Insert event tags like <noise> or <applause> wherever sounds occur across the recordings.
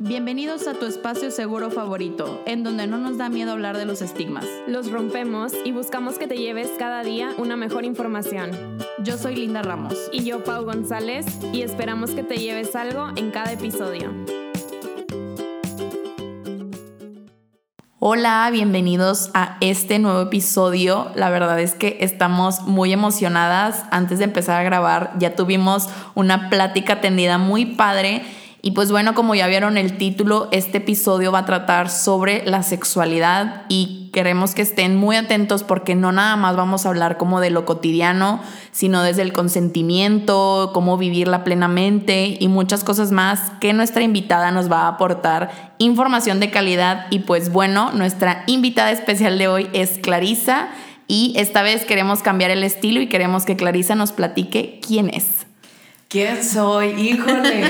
Bienvenidos a tu espacio seguro favorito, en donde no nos da miedo hablar de los estigmas. Los rompemos y buscamos que te lleves cada día una mejor información. Yo soy Linda Ramos. Y yo, Pau González, y esperamos que te lleves algo en cada episodio. Hola, bienvenidos a este nuevo episodio. La verdad es que estamos muy emocionadas. Antes de empezar a grabar ya tuvimos una plática tendida muy padre y pues bueno, como ya vieron el título, este episodio va a tratar sobre la sexualidad y queremos que estén muy atentos porque no nada más vamos a hablar como de lo cotidiano, sino desde el consentimiento, cómo vivirla plenamente y muchas cosas más que nuestra invitada nos va a aportar información de calidad y pues bueno, nuestra invitada especial de hoy es Clarisa y esta vez queremos cambiar el estilo y queremos que Clarisa nos platique quién es. ¿Quién soy? Híjole,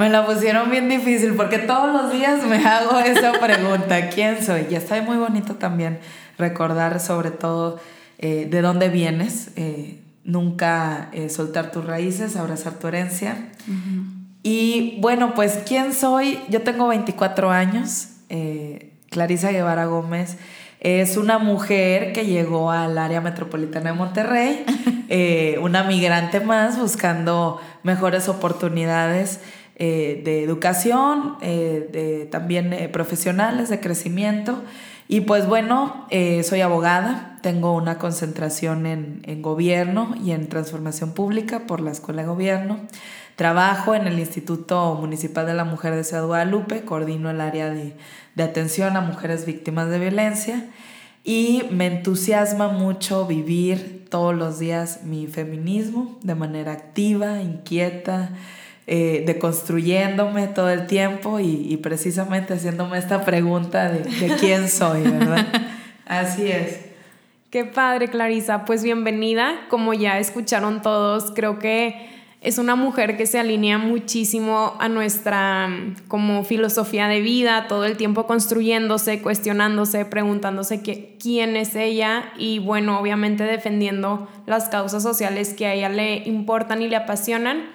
me la pusieron bien difícil porque todos los días me hago esa pregunta. ¿Quién soy? Y está muy bonito también recordar sobre todo eh, de dónde vienes, eh, nunca eh, soltar tus raíces, abrazar tu herencia. Y bueno, pues ¿quién soy? Yo tengo 24 años, Clarisa Guevara Gómez. Es una mujer que llegó al área metropolitana de Monterrey, <laughs> una migrante más buscando mejores oportunidades eh, de educación, eh, de, también eh, profesionales, de crecimiento. Y pues bueno, soy abogada, tengo una concentración en, en, gobierno y en transformación pública por la Escuela de Gobierno. Trabajo en el Instituto Municipal de la Mujer de Ciudad Guadalupe, coordino el área de, de atención a mujeres víctimas de violencia y me entusiasma mucho vivir todos los días mi feminismo de manera activa, inquieta, eh, deconstruyéndome todo el tiempo y, precisamente haciéndome esta pregunta de, de quién <laughs> soy, ¿verdad? Así es. Qué padre, Clarisa. Pues bienvenida. Como ya escucharon todos, creo que es una mujer que se alinea muchísimo a nuestra mm, como filosofía de vida, todo el tiempo construyéndose, cuestionándose, preguntándose quién es ella y bueno, obviamente defendiendo las causas sociales que a ella le importan y le apasionan.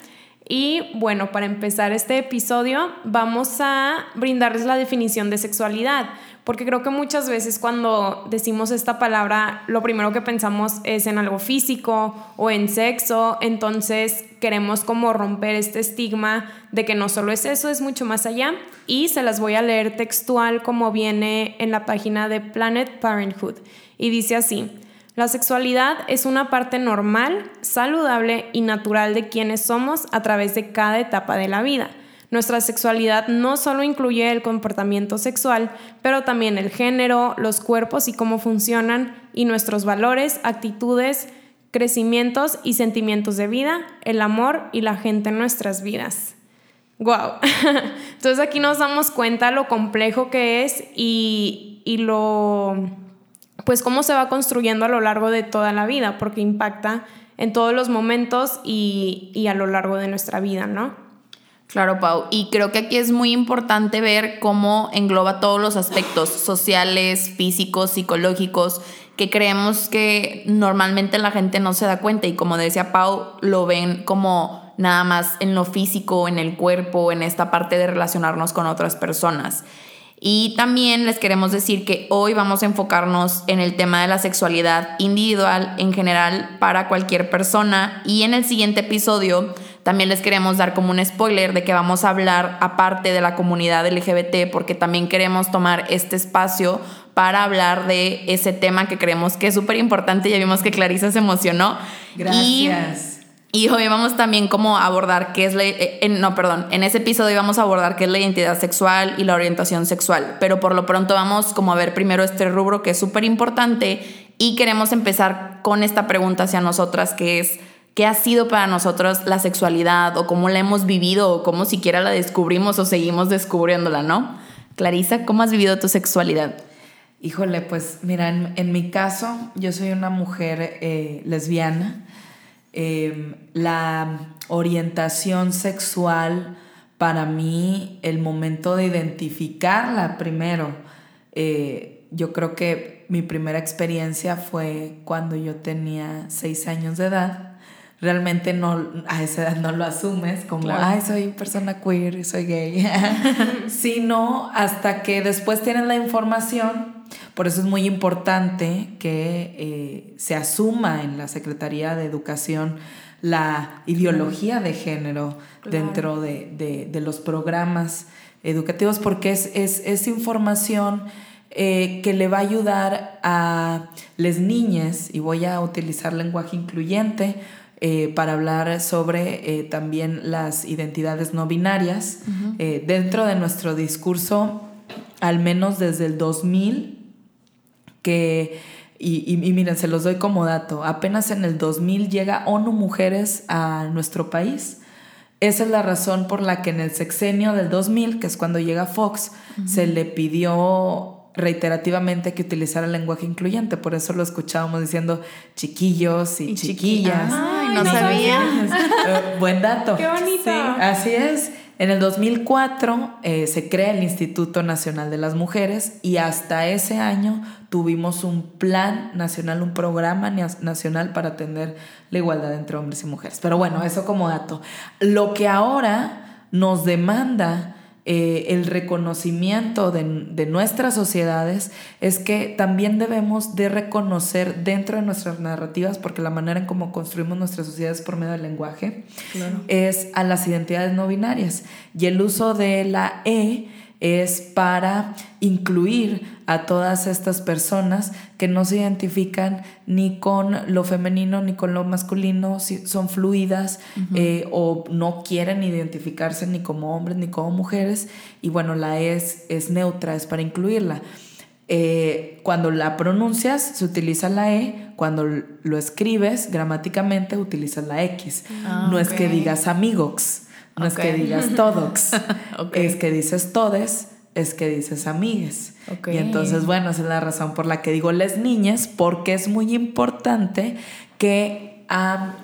Y bueno, para empezar este episodio vamos a brindarles la definición de sexualidad, porque creo que muchas veces cuando decimos esta palabra, lo primero que pensamos es en algo físico o en sexo, entonces queremos como romper este estigma de que no solo es eso, es mucho más allá. Y se las voy a leer textual como viene en la página de Planet Parenthood. Y dice así, la sexualidad es una parte normal, saludable y natural de quienes somos a través de cada etapa de la vida. Nuestra sexualidad no solo incluye el comportamiento sexual, pero también el género, los cuerpos y cómo funcionan, y nuestros valores, actitudes, crecimientos y sentimientos de vida, el amor y la gente en nuestras vidas. ¡Wow! <laughs> Entonces aquí nos damos cuenta lo complejo que es y, y lo pues cómo se va construyendo a lo largo de toda la vida, porque impacta en todos los momentos y, a lo largo de nuestra vida, ¿no? Claro, Pau. Y creo que aquí es muy importante ver cómo engloba todos los aspectos sociales, físicos, psicológicos, que creemos que normalmente la gente no se da cuenta. Y como decía Pau, lo ven como nada más en lo físico, en el cuerpo, en esta parte de relacionarnos con otras personas. Y también les queremos decir que hoy vamos a enfocarnos en el tema de la sexualidad individual en general para cualquier persona y en el siguiente episodio también les queremos dar como un spoiler de que vamos a hablar aparte de la comunidad LGBT porque también queremos tomar este espacio para hablar de ese tema que creemos que es súper importante. Ya vimos que Clarisa se emocionó. Gracias. Y hoy vamos también como a abordar qué es la... Eh, no, perdón, en ese episodio vamos a abordar qué es la identidad sexual y la orientación sexual, pero por lo pronto vamos como a ver primero este rubro que es súper importante y queremos empezar con esta pregunta hacia nosotras que es, ¿qué ha sido para nosotros la sexualidad o cómo la hemos vivido o cómo siquiera la descubrimos o seguimos descubriéndola, ¿no? Clarisa, ¿cómo has vivido tu sexualidad? Híjole, pues mira, en, mi caso yo soy una mujer eh, lesbiana Em, la orientación sexual, para mí, el momento de identificarla primero, eh, yo creo que mi primera experiencia fue cuando yo tenía seis años de edad. Realmente no, a esa edad no lo asumes como, ay, soy persona queer, soy gay, <laughs> sino hasta que después tienes la información. Por eso es muy importante que eh, se asuma en la Secretaría de Educación la ideología de género dentro de, los programas educativos, porque es, es, información eh, que le va a ayudar a las niñas, y voy a utilizar lenguaje incluyente, eh, para hablar sobre eh, también las identidades no binarias. Eh, dentro de nuestro discurso, al menos desde el 2000, que, y, y, miren, se los doy como dato, apenas en el 2000 llega ONU Mujeres a nuestro país. Esa es la razón por la que en el sexenio del 2000, que es cuando llega Fox, se le pidió reiterativamente que utilizara el lenguaje incluyente, por eso lo escuchábamos diciendo chiquillos y, chiquillas. No, sabía. Eh, buen dato. Qué bonito. así es. En el 2004 eh, se crea el Instituto Nacional de las Mujeres y hasta ese año tuvimos un plan nacional, un programa nacional para atender la igualdad entre hombres y mujeres. Pero bueno, eso como dato. Lo que ahora nos demanda eh, el reconocimiento de, nuestras sociedades es que también debemos de reconocer dentro de nuestras narrativas, porque la manera en cómo construimos nuestras sociedades por medio del lenguaje es a las identidades no binarias. Y el uso de la E es para incluir a todas estas personas que no se identifican ni con lo femenino ni con lo masculino, son fluidas eh, o no quieren identificarse ni como hombres ni como mujeres. Y bueno, la e es, es neutra, es para incluirla. Eh, cuando la pronuncias se utiliza la E, cuando lo escribes gramáticamente utilizas la X. Ah, no es que digas amigos no es que digas todox, <laughs> es que dices todes, es que dices amigues. Y entonces, bueno, esa es la razón por la que digo les niñas, porque es muy importante que a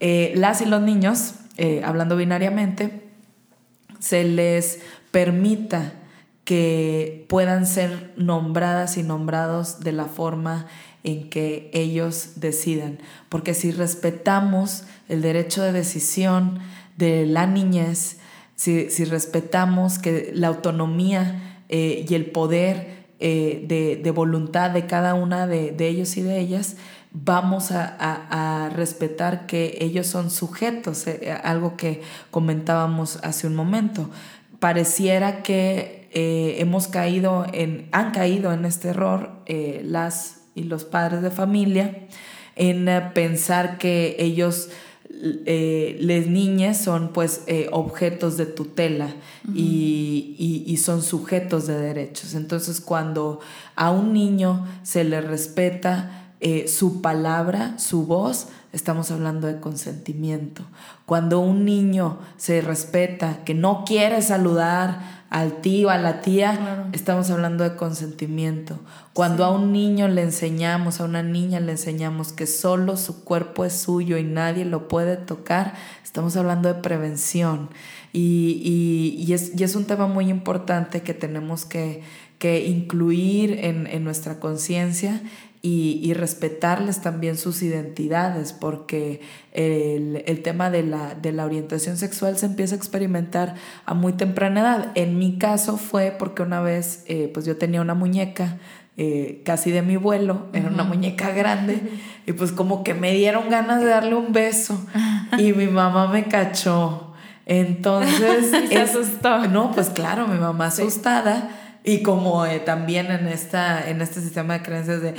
eh, las y los niños, eh, hablando binariamente, se les permita que puedan ser nombradas y nombrados de la forma en que ellos decidan. Porque si respetamos el derecho de decisión, de la niñez, si, respetamos que la autonomía eh, y el poder eh, de, voluntad de cada una de, ellos y de ellas, vamos a, respetar que ellos son sujetos, eh, algo que comentábamos hace un momento. Pareciera que hemos caído en, han caído en este error las y los padres de familia en pensar que ellos eh, las niñas son pues eh, objetos de tutela y, son sujetos de derechos. Entonces cuando a un niño se le respeta eh, su palabra, su voz, estamos hablando de consentimiento. Cuando un niño se respeta, que no quiere saludar al tío, a la tía, estamos hablando de consentimiento. Cuando a un niño le enseñamos, a una niña le enseñamos que solo su cuerpo es suyo y nadie lo puede tocar, estamos hablando de prevención. Y, es, un tema muy importante que tenemos que, incluir en, en nuestra conciencia y, respetarles también sus identidades, porque el, tema de la, orientación sexual se empieza a experimentar a muy temprana edad. En mi caso fue porque una vez eh, pues yo tenía una muñeca eh, casi de mi vuelo, era una muñeca grande, <laughs> y pues como que me dieron ganas de darle un beso <laughs> y mi mamá me cachó. Entonces... <laughs> Se asustó. No, pues claro, mi mamá asustada. Y como eh, también en, esta, en este sistema de creencias de,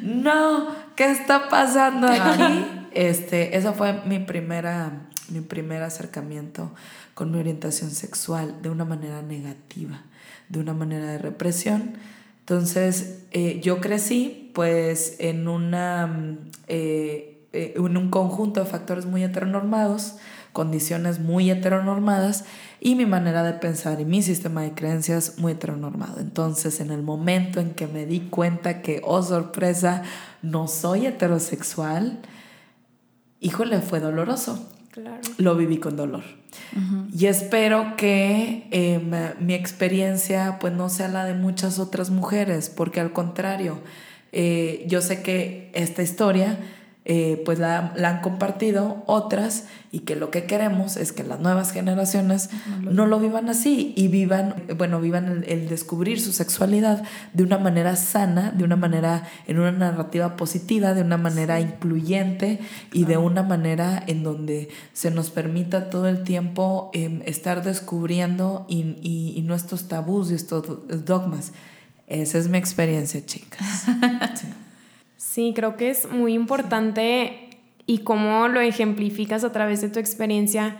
no, ¿qué está pasando aquí? <laughs> este, eso fue mi, primera, mi primer acercamiento con mi orientación sexual de una manera negativa, de una manera de represión. Entonces, eh, yo crecí pues en, una, eh, en un conjunto de factores muy heteronormados, condiciones muy heteronormadas y mi manera de pensar y mi sistema de creencias muy heteronormado. Entonces, en el momento en que me di cuenta que, oh sorpresa, no soy heterosexual, híjole, fue doloroso. Claro. Lo viví con dolor. Y espero que em, mi experiencia pues no sea la de muchas otras mujeres, porque al contrario, eh, yo sé que esta historia eh, pues la, han compartido otras y que lo que queremos es que las nuevas generaciones no lo, vivan así y vivan, bueno, vivan el, descubrir su sexualidad de una manera sana, de una manera en una narrativa positiva, de una manera incluyente y de una manera en donde se nos permita todo el tiempo em, estar descubriendo y, y nuestros tabús y estos dogmas. Esa es mi experiencia, chicas. <laughs> Sí, creo que es muy importante y cómo lo ejemplificas a través de tu experiencia,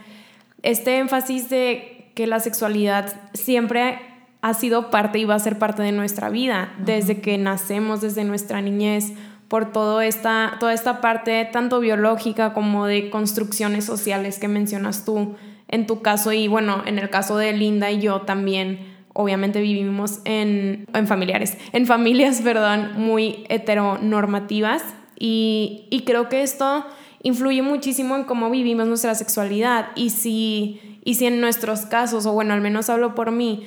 este énfasis de que la sexualidad siempre ha sido parte y va a ser parte de nuestra vida, desde que nacemos, desde nuestra niñez, por todo esta, toda esta parte tanto biológica como de construcciones sociales que mencionas tú en tu caso y bueno, en el caso de Linda y yo también obviamente vivimos en, en familiares, en familias, <laughs> perdón, muy heteronormativas y, y, creo que esto influye muchísimo en cómo vivimos nuestra sexualidad y si, y si en nuestros casos, o bueno, al menos hablo por mí,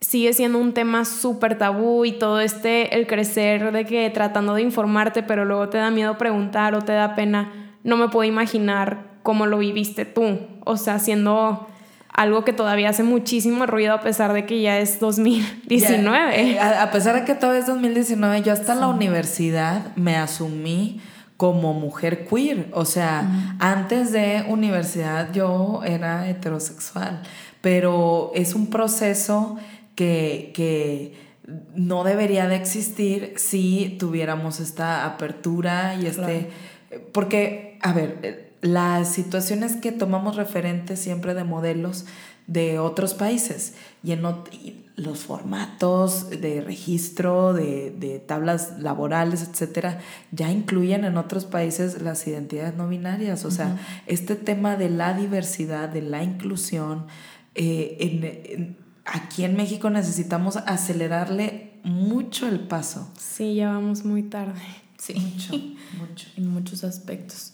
sigue siendo un tema súper tabú y todo este, el crecer de que tratando de informarte, pero luego te da miedo preguntar o te da pena, no me puedo imaginar cómo lo viviste tú, o sea, siendo algo que todavía hace muchísimo ruido a pesar de que ya es 2019. Eh, a, pesar de que todavía es 2019, yo hasta la universidad me asumí como mujer queer. O sea, antes de universidad yo era heterosexual, pero es un proceso que, que no debería de existir si tuviéramos esta apertura y este... Porque, a ver, las situaciones que tomamos referentes siempre de modelos de otros países y en los formatos de registro, de, tablas laborales, etcétera, ya incluyen en otros países las identidades no binarias. O sea, este tema de la diversidad, de la inclusión, eh, aquí en México necesitamos acelerarle mucho el paso. Sí, ya vamos muy tarde. Sí, <laughs> mucho, mucho. En muchos aspectos.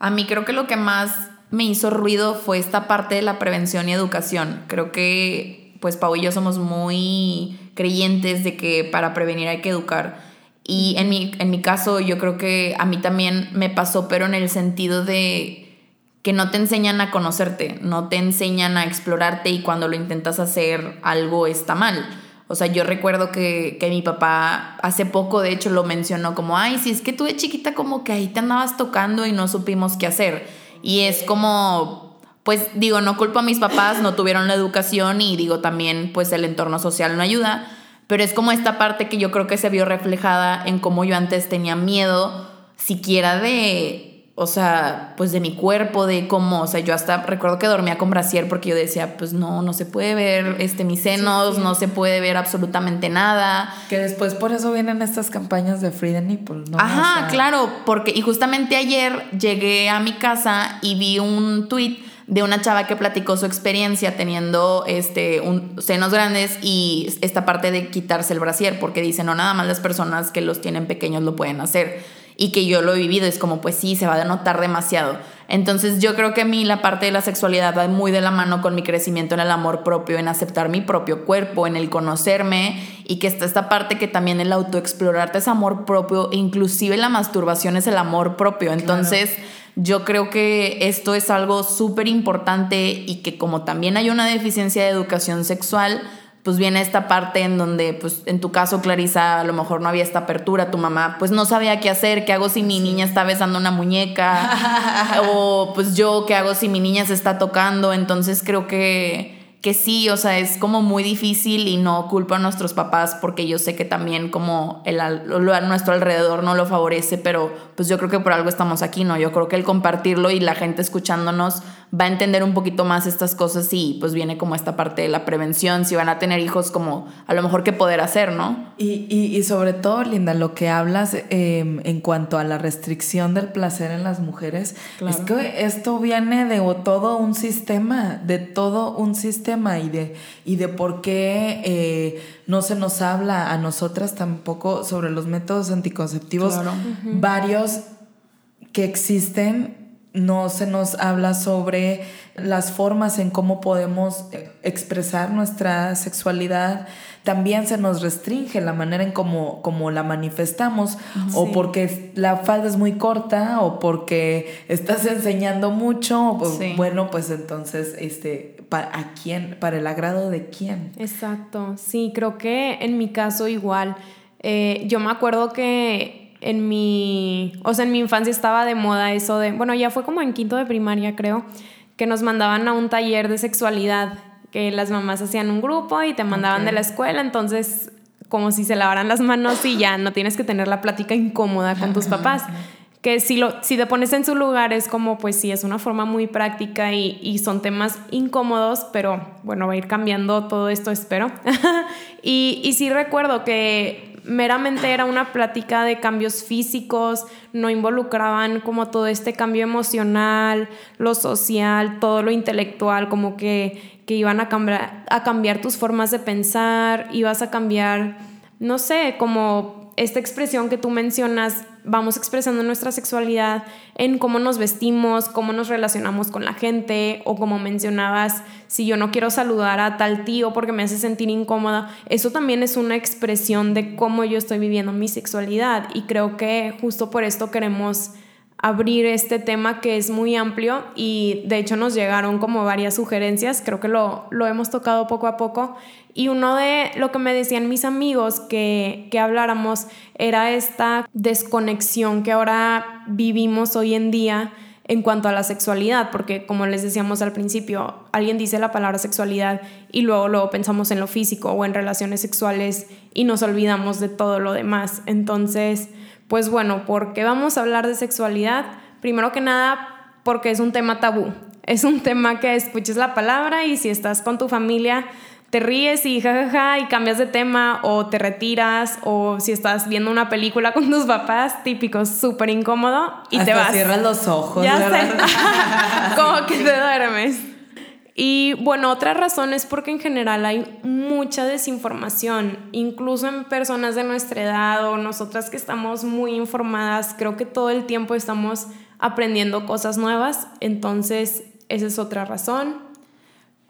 A mí creo que lo que más me hizo ruido fue esta parte de la prevención y educación. Creo que pues Pau y yo somos muy creyentes de que para prevenir hay que educar. Y en mi, en mi caso yo creo que a mí también me pasó, pero en el sentido de que no te enseñan a conocerte, no te enseñan a explorarte y cuando lo intentas hacer algo está mal. O sea, yo recuerdo que, mi papá hace poco, de hecho, lo mencionó como, ay, si es que tú de chiquita como que ahí te andabas tocando y no supimos qué hacer. Y es como, pues digo, no culpo a mis papás, no tuvieron la educación y digo también, pues el entorno social no ayuda. Pero es como esta parte que yo creo que se vio reflejada en cómo yo antes tenía miedo siquiera de o sea, pues de mi cuerpo, de cómo, o sea, yo hasta recuerdo que dormía con brasier porque yo decía, pues no, no se puede ver este mis senos, no se puede ver absolutamente nada. Que después por eso vienen estas campañas de Free the Nipple, ¿no? Ajá, claro, porque y justamente ayer llegué a mi casa y vi un tweet de una chava que platicó su experiencia teniendo este un, senos grandes y esta parte de quitarse el brasier, porque dice, no nada más las personas que los tienen pequeños lo pueden hacer y que yo lo he vivido, es como, pues sí, se va a notar demasiado. Entonces yo creo que a mí la parte de la sexualidad va muy de la mano con mi crecimiento en el amor propio, en aceptar mi propio cuerpo, en el conocerme y que está esta parte que también el autoexplorarte es amor propio, inclusive la masturbación es el amor propio. Entonces yo creo que esto es algo súper importante y que como también hay una deficiencia de educación sexual, pues viene esta parte en donde, pues en tu caso, Clarisa, a lo mejor no había esta apertura, tu mamá, pues no sabía qué hacer, qué hago si mi niña está besando una muñeca, <laughs> o pues yo, qué hago si mi niña se está tocando, entonces creo que que sí, o sea, es como muy difícil y no culpo a nuestros papás porque yo sé que también como el, lo a nuestro alrededor no lo favorece, pero pues yo creo que por algo estamos aquí, ¿no? Yo creo que el compartirlo y la gente escuchándonos va a entender un poquito más estas cosas y pues viene como esta parte de la prevención, si van a tener hijos como a lo mejor qué poder hacer, ¿no? Y, y, sobre todo, Linda, lo que hablas em, en cuanto a la restricción del placer en las mujeres, es que esto viene de todo un sistema, de todo un sistema y de, y de por qué eh, no se nos habla a nosotras tampoco sobre los métodos anticonceptivos. Varios que existen no se nos habla sobre las formas en cómo podemos expresar nuestra sexualidad. También se nos restringe la manera en cómo, la manifestamos, o porque la falda es muy corta, o porque estás <laughs> enseñando mucho. Bueno, pues entonces, este, ¿para a quién? ¿Para el agrado de quién? Exacto. Sí, creo que en mi caso igual. Eh, yo me acuerdo que en mi, o sea, en mi infancia estaba de moda eso de, bueno, ya fue como en quinto de primaria, creo, que nos mandaban a un taller de sexualidad, que las mamás hacían un grupo y te mandaban de la escuela, entonces como si se lavaran las manos y ya no tienes que tener la plática incómoda con tus papás. Que si, lo, si te pones en su lugar es como, pues sí, es una forma muy práctica y, y son temas incómodos, pero bueno, va a ir cambiando todo esto, espero. <laughs> y, y sí recuerdo que meramente era una plática de cambios físicos, no involucraban como todo este cambio emocional, lo social, todo lo intelectual, como que, que iban a cambiar, a cambiar tus formas de pensar, ibas a cambiar, no sé, como esta expresión que tú mencionas vamos expresando nuestra sexualidad en cómo nos vestimos, cómo nos relacionamos con la gente o como mencionabas, si yo no quiero saludar a tal tío porque me hace sentir incómoda, eso también es una expresión de cómo yo estoy viviendo mi sexualidad. Y creo que justo por esto queremos abrir este tema que es muy amplio y de hecho nos llegaron como varias sugerencias, creo que lo, lo hemos tocado poco a poco y uno de lo que me decían mis amigos que, que habláramos era esta desconexión que ahora vivimos hoy en día en cuanto a la sexualidad, porque como les decíamos al principio, alguien dice la palabra sexualidad y luego luego pensamos en lo físico o en relaciones sexuales y nos olvidamos de todo lo demás. Entonces, pues bueno, ¿por qué vamos a hablar de sexualidad? Primero que nada, porque es un tema tabú. Es un tema que escuches la palabra y si estás con tu familia, te ríes y jajaja y cambias de tema o te retiras o si estás viendo una película <laughs> con tus papás, típico, súper incómodo y te vas. cierras los ojos. Ya sé. <laughs> Como que te duermes. Y bueno, otra razón es porque en general hay mucha desinformación, incluso en personas de nuestra edad o nosotras que estamos muy informadas, creo que todo el tiempo estamos aprendiendo cosas nuevas, entonces esa es otra razón.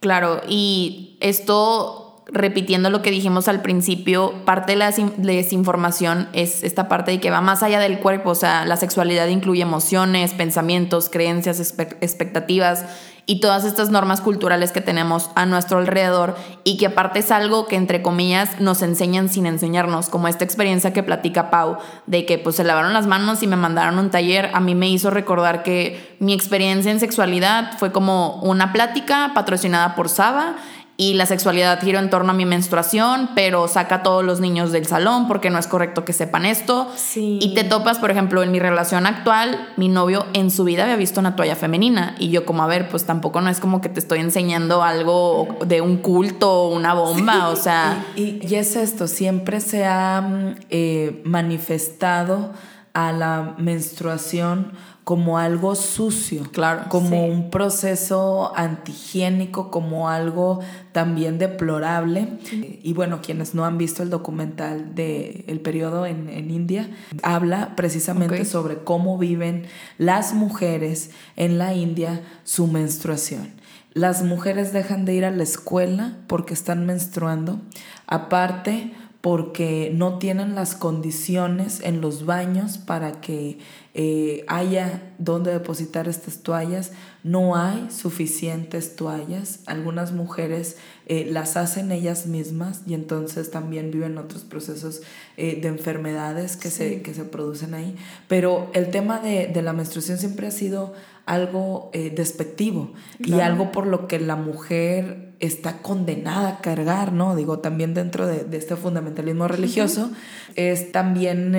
Claro, y esto repitiendo lo que dijimos al principio, parte de la desinformación es esta parte de que va más allá del cuerpo, o sea, la sexualidad incluye emociones, pensamientos, creencias, expectativas y todas estas normas culturales que tenemos a nuestro alrededor y que aparte es algo que entre comillas nos enseñan sin enseñarnos, como esta experiencia que platica Pau de que pues se lavaron las manos y me mandaron un taller, a mí me hizo recordar que mi experiencia en sexualidad fue como una plática patrocinada por Saba y la sexualidad gira en torno a mi menstruación, pero saca a todos los niños del salón porque no es correcto que sepan esto. Y te topas, por ejemplo, en mi relación actual, mi novio en su vida había visto una toalla femenina y yo como, a ver, pues tampoco no es como que te estoy enseñando algo de un culto o una bomba, o sea... Y, y, es esto, siempre se ha mm, eh, manifestado a la menstruación como algo sucio, claro, como un proceso antihigiénico, como algo también deplorable. Y bueno, quienes no han visto el documental del el periodo en, India, habla precisamente sobre cómo viven las mujeres en la India su menstruación. Las mujeres dejan de ir a la escuela porque están menstruando. Aparte, porque no tienen las condiciones en los baños para que eh, haya donde depositar estas toallas. No hay suficientes toallas. Algunas mujeres eh, las hacen ellas mismas y entonces también viven otros procesos eh, de enfermedades que, se, que se producen ahí. Pero el tema de, de la menstruación siempre ha sido algo despectivo y algo por lo que la mujer está condenada a cargar, ¿no? Digo, también dentro de, de este fundamentalismo religioso, es también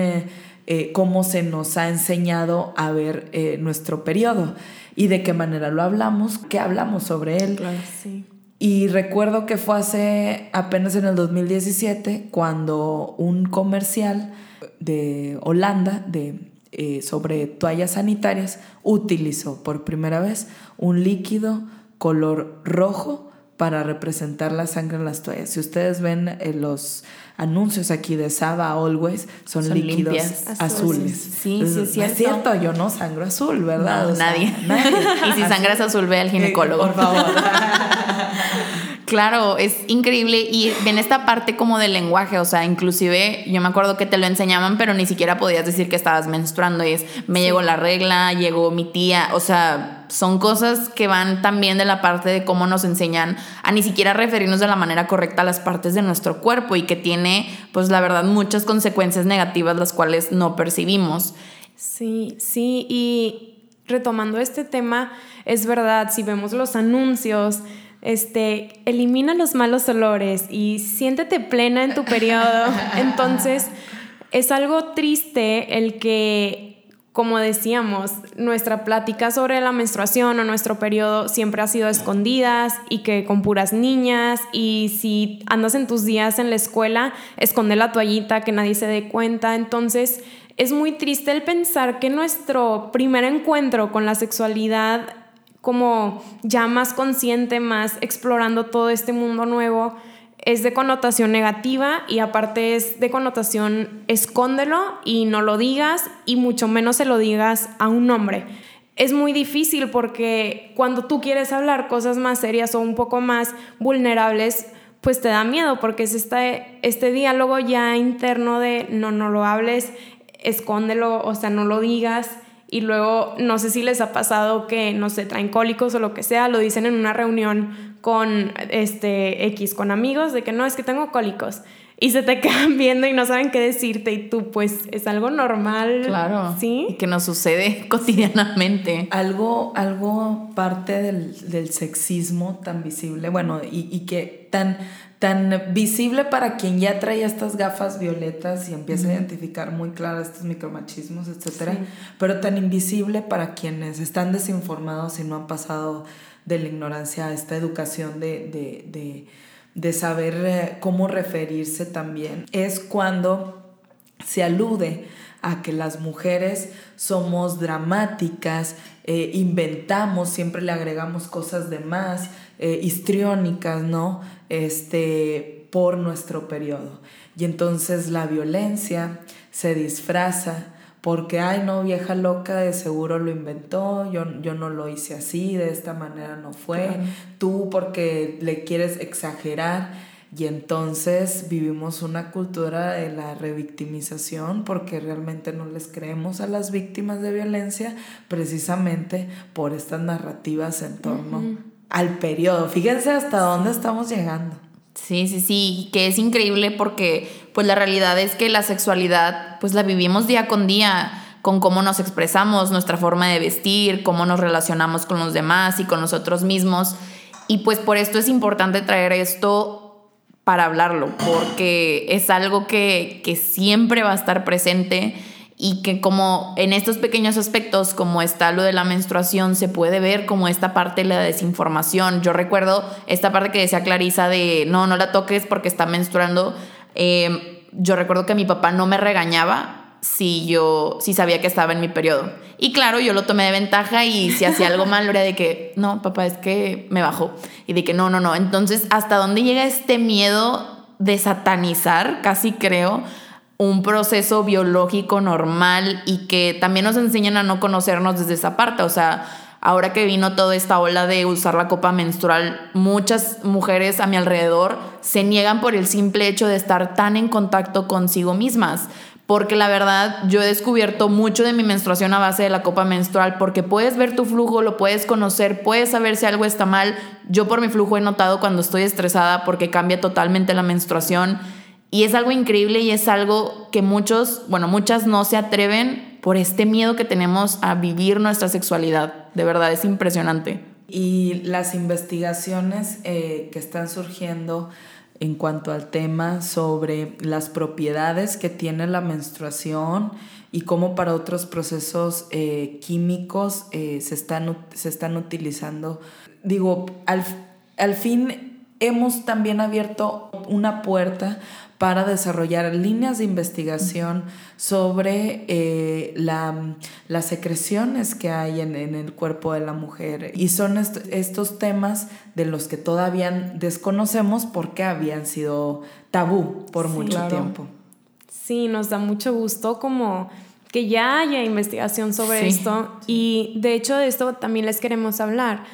eh, cómo se nos ha enseñado a ver eh, nuestro periodo y de qué manera lo hablamos, qué hablamos sobre él. Y recuerdo que fue hace apenas en el 2017 cuando un comercial de Holanda de, eh, sobre toallas sanitarias utilizó por primera vez un líquido color rojo para representar la sangre en las toallas. Si ustedes ven eh, los anuncios aquí de Saba Always, son, líquidos azules. Sí, sí, es cierto. Es cierto, yo no sangro azul, ¿verdad? nadie. <laughs> y si sangras azul, ve al ginecólogo. por favor. <laughs> Claro, es increíble y en esta parte como del lenguaje, o sea, inclusive yo me acuerdo que te lo enseñaban, pero ni siquiera podías decir que estabas menstruando y es, me llegó la regla, llegó mi tía, o sea, son cosas que van también de la parte de cómo nos enseñan a ni siquiera referirnos de la manera correcta a las partes de nuestro cuerpo y que tiene, pues la verdad, muchas consecuencias negativas las cuales no percibimos. Sí, sí, y retomando este tema, es verdad, si vemos los anuncios, este, elimina los malos olores y siéntete plena en tu periodo. <laughs> Entonces, es algo triste el que, como decíamos, nuestra plática sobre la menstruación o nuestro periodo siempre ha sido escondidas y que con puras niñas y si andas en tus días en la escuela, esconde la toallita, que nadie se dé cuenta. Entonces, es muy triste el pensar que nuestro primer encuentro con la sexualidad como ya más consciente, más explorando todo este mundo nuevo, es de connotación negativa y aparte es de connotación escóndelo y no lo digas y mucho menos se lo digas a un hombre. Es muy difícil porque cuando tú quieres hablar cosas más serias o un poco más vulnerables, pues te da miedo porque es este, este diálogo ya interno de no, no lo hables, escóndelo, o sea, no lo digas y luego no sé si les ha pasado que no sé, traen cólicos o lo que sea, lo dicen en una reunión con este X con amigos de que no es que tengo cólicos y se te <laughs> quedan viendo y no saben qué decirte y tú pues es algo normal. Claro. Sí. Y que nos sucede <laughs> cotidianamente. Algo, algo parte del, del sexismo tan visible, bueno, y, y que tan tan visible para quien ya trae estas gafas violetas y empieza a identificar muy claro estos micromachismos, etcétera, pero tan invisible para quienes están desinformados y no han pasado de la ignorancia a esta educación de, de, de, de saber eh, cómo referirse también, es cuando se alude a que las mujeres somos dramáticas, eh, inventamos, siempre le agregamos cosas de más, eh, histriónicas, ¿no? Este, por nuestro periodo. Y entonces la violencia se disfraza porque, ay, no, vieja loca, de seguro lo inventó, yo, yo no lo hice así, de esta manera no fue, tú porque le quieres exagerar. Y entonces vivimos una cultura de la revictimización porque realmente no les creemos a las víctimas de violencia precisamente por estas narrativas en torno al periodo. Fíjense hasta dónde estamos llegando. Sí, sí, sí, que es increíble porque pues la realidad es que la sexualidad pues la vivimos día con día con cómo nos expresamos, nuestra forma de vestir, cómo nos relacionamos con los demás y con nosotros mismos. Y pues por esto es importante traer esto para hablarlo, porque es algo que, que siempre va a estar presente y que como en estos pequeños aspectos, como está lo de la menstruación, se puede ver como esta parte de la desinformación. Yo recuerdo esta parte que decía Clarisa de no, no la toques porque está menstruando. Eh, yo recuerdo que mi papá no me regañaba si yo si sabía que estaba en mi periodo. Y claro, yo lo tomé de ventaja y si hacía algo mal era de que, no, papá, es que me bajó. Y de que no, no, no. Entonces, ¿hasta dónde llega este miedo de satanizar, casi creo, un proceso biológico normal y que también nos enseñan a no conocernos desde esa parte. O sea, ahora que vino toda esta ola de usar la copa menstrual, muchas mujeres a mi alrededor se niegan por el simple hecho de estar tan en contacto consigo mismas. Porque la verdad, yo he descubierto mucho de mi menstruación a base de la copa menstrual, porque puedes ver tu flujo, lo puedes conocer, puedes saber si algo está mal. Yo por mi flujo he notado cuando estoy estresada porque cambia totalmente la menstruación y es algo increíble y es algo que muchos, bueno, muchas no se atreven por este miedo que tenemos a vivir nuestra sexualidad. De verdad, es impresionante. Y las investigaciones eh, que están surgiendo en cuanto al tema sobre las propiedades que tiene la menstruación y cómo para otros procesos eh, químicos eh, se, están, se están utilizando. Digo, al, al fin hemos también abierto una puerta para desarrollar líneas de investigación sobre eh, las secreciones que hay en, el cuerpo de la mujer. Y son estos temas de los que todavía desconocemos porque habían sido tabú por mucho tiempo. Sí, nos da mucho gusto como que ya haya investigación sobre esto y de hecho de esto también les queremos hablar.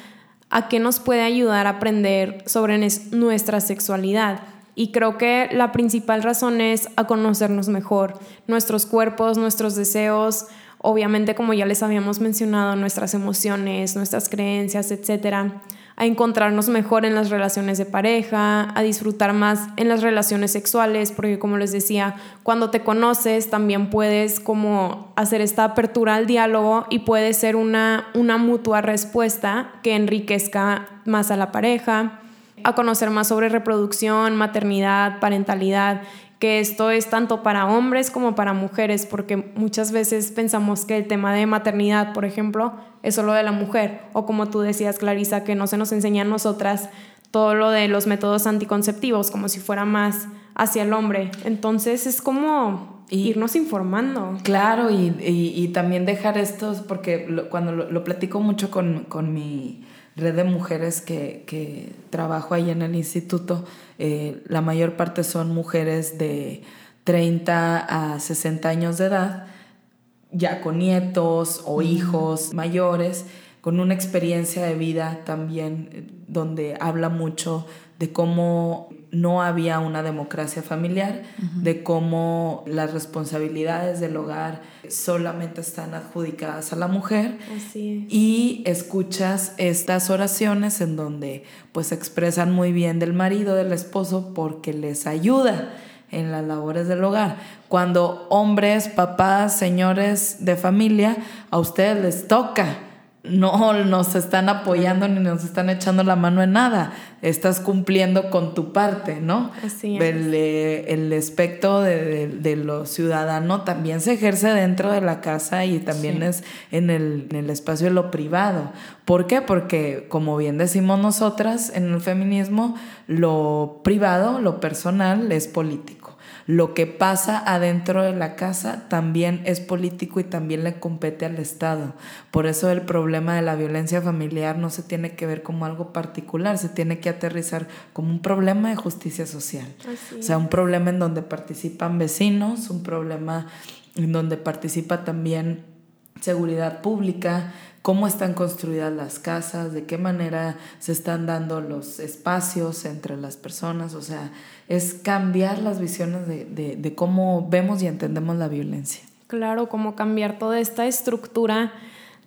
¿A qué nos puede ayudar a aprender sobre nuestra sexualidad? Y creo que la principal razón es a conocernos mejor, nuestros cuerpos, nuestros deseos, obviamente como ya les habíamos mencionado, nuestras emociones, nuestras creencias, etcétera a encontrarnos mejor en las relaciones de pareja, a disfrutar más en las relaciones sexuales, porque como les decía, cuando te conoces también puedes como hacer esta apertura al diálogo y puede ser una, una mutua respuesta que enriquezca más a la pareja a conocer más sobre reproducción, maternidad, parentalidad, que esto es tanto para hombres como para mujeres, porque muchas veces pensamos que el tema de maternidad, por ejemplo, es solo de la mujer, o como tú decías, Clarisa, que no se nos enseña a nosotras todo lo de los métodos anticonceptivos, como si fuera más hacia el hombre. Entonces es como irnos informando. Claro, y, también dejar estos, porque cuando lo, platico mucho con, con mi red de mujeres que, trabajo ahí en el instituto, eh, la mayor parte son mujeres de 30 a 60 años de edad, ya con nietos o hijos mayores, con una experiencia de vida también eh, donde habla mucho de cómo no había una democracia familiar, de cómo las responsabilidades del hogar solamente están adjudicadas a la mujer. Y escuchas estas oraciones en donde pues expresan muy bien del marido, del esposo, porque les ayuda en las labores del hogar. Cuando hombres, papás, señores de familia, a ustedes les toca no nos están apoyando ni nos están echando la mano en nada. Estás cumpliendo con tu parte, ¿no? Así es. El, el aspecto de, lo ciudadano también se ejerce dentro de la casa y también es en el, en el espacio de lo privado. ¿Por qué? Porque, como bien decimos nosotras en el feminismo, lo privado, lo personal es político lo que pasa adentro de la casa también es político y también le compete al Estado. Por eso el problema de la violencia familiar no se tiene que ver como algo particular, se tiene que aterrizar como un problema de justicia social. o sea, un problema en donde participan vecinos, un problema en donde participa también seguridad pública, cómo están construidas las casas, de qué manera se están dando los espacios entre las personas, o sea, es cambiar las visiones de, cómo vemos y entendemos la violencia. Claro, como cambiar toda esta estructura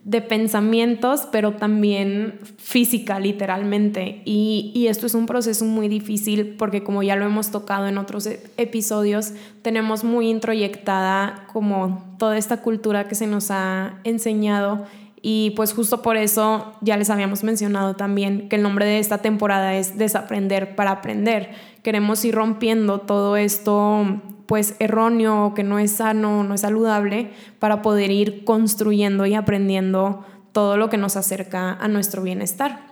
de pensamientos, pero también física, literalmente. Y, y, esto es un proceso muy difícil porque como ya lo hemos tocado en otros e, episodios, tenemos muy introyectada como toda esta cultura que se nos ha enseñado y pues justo por eso ya les habíamos mencionado también que el nombre de esta temporada es Desaprender para Aprender. Queremos ir rompiendo todo esto pues erróneo, que no es sano, no es saludable, para poder ir construyendo y aprendiendo todo lo que nos acerca a nuestro bienestar.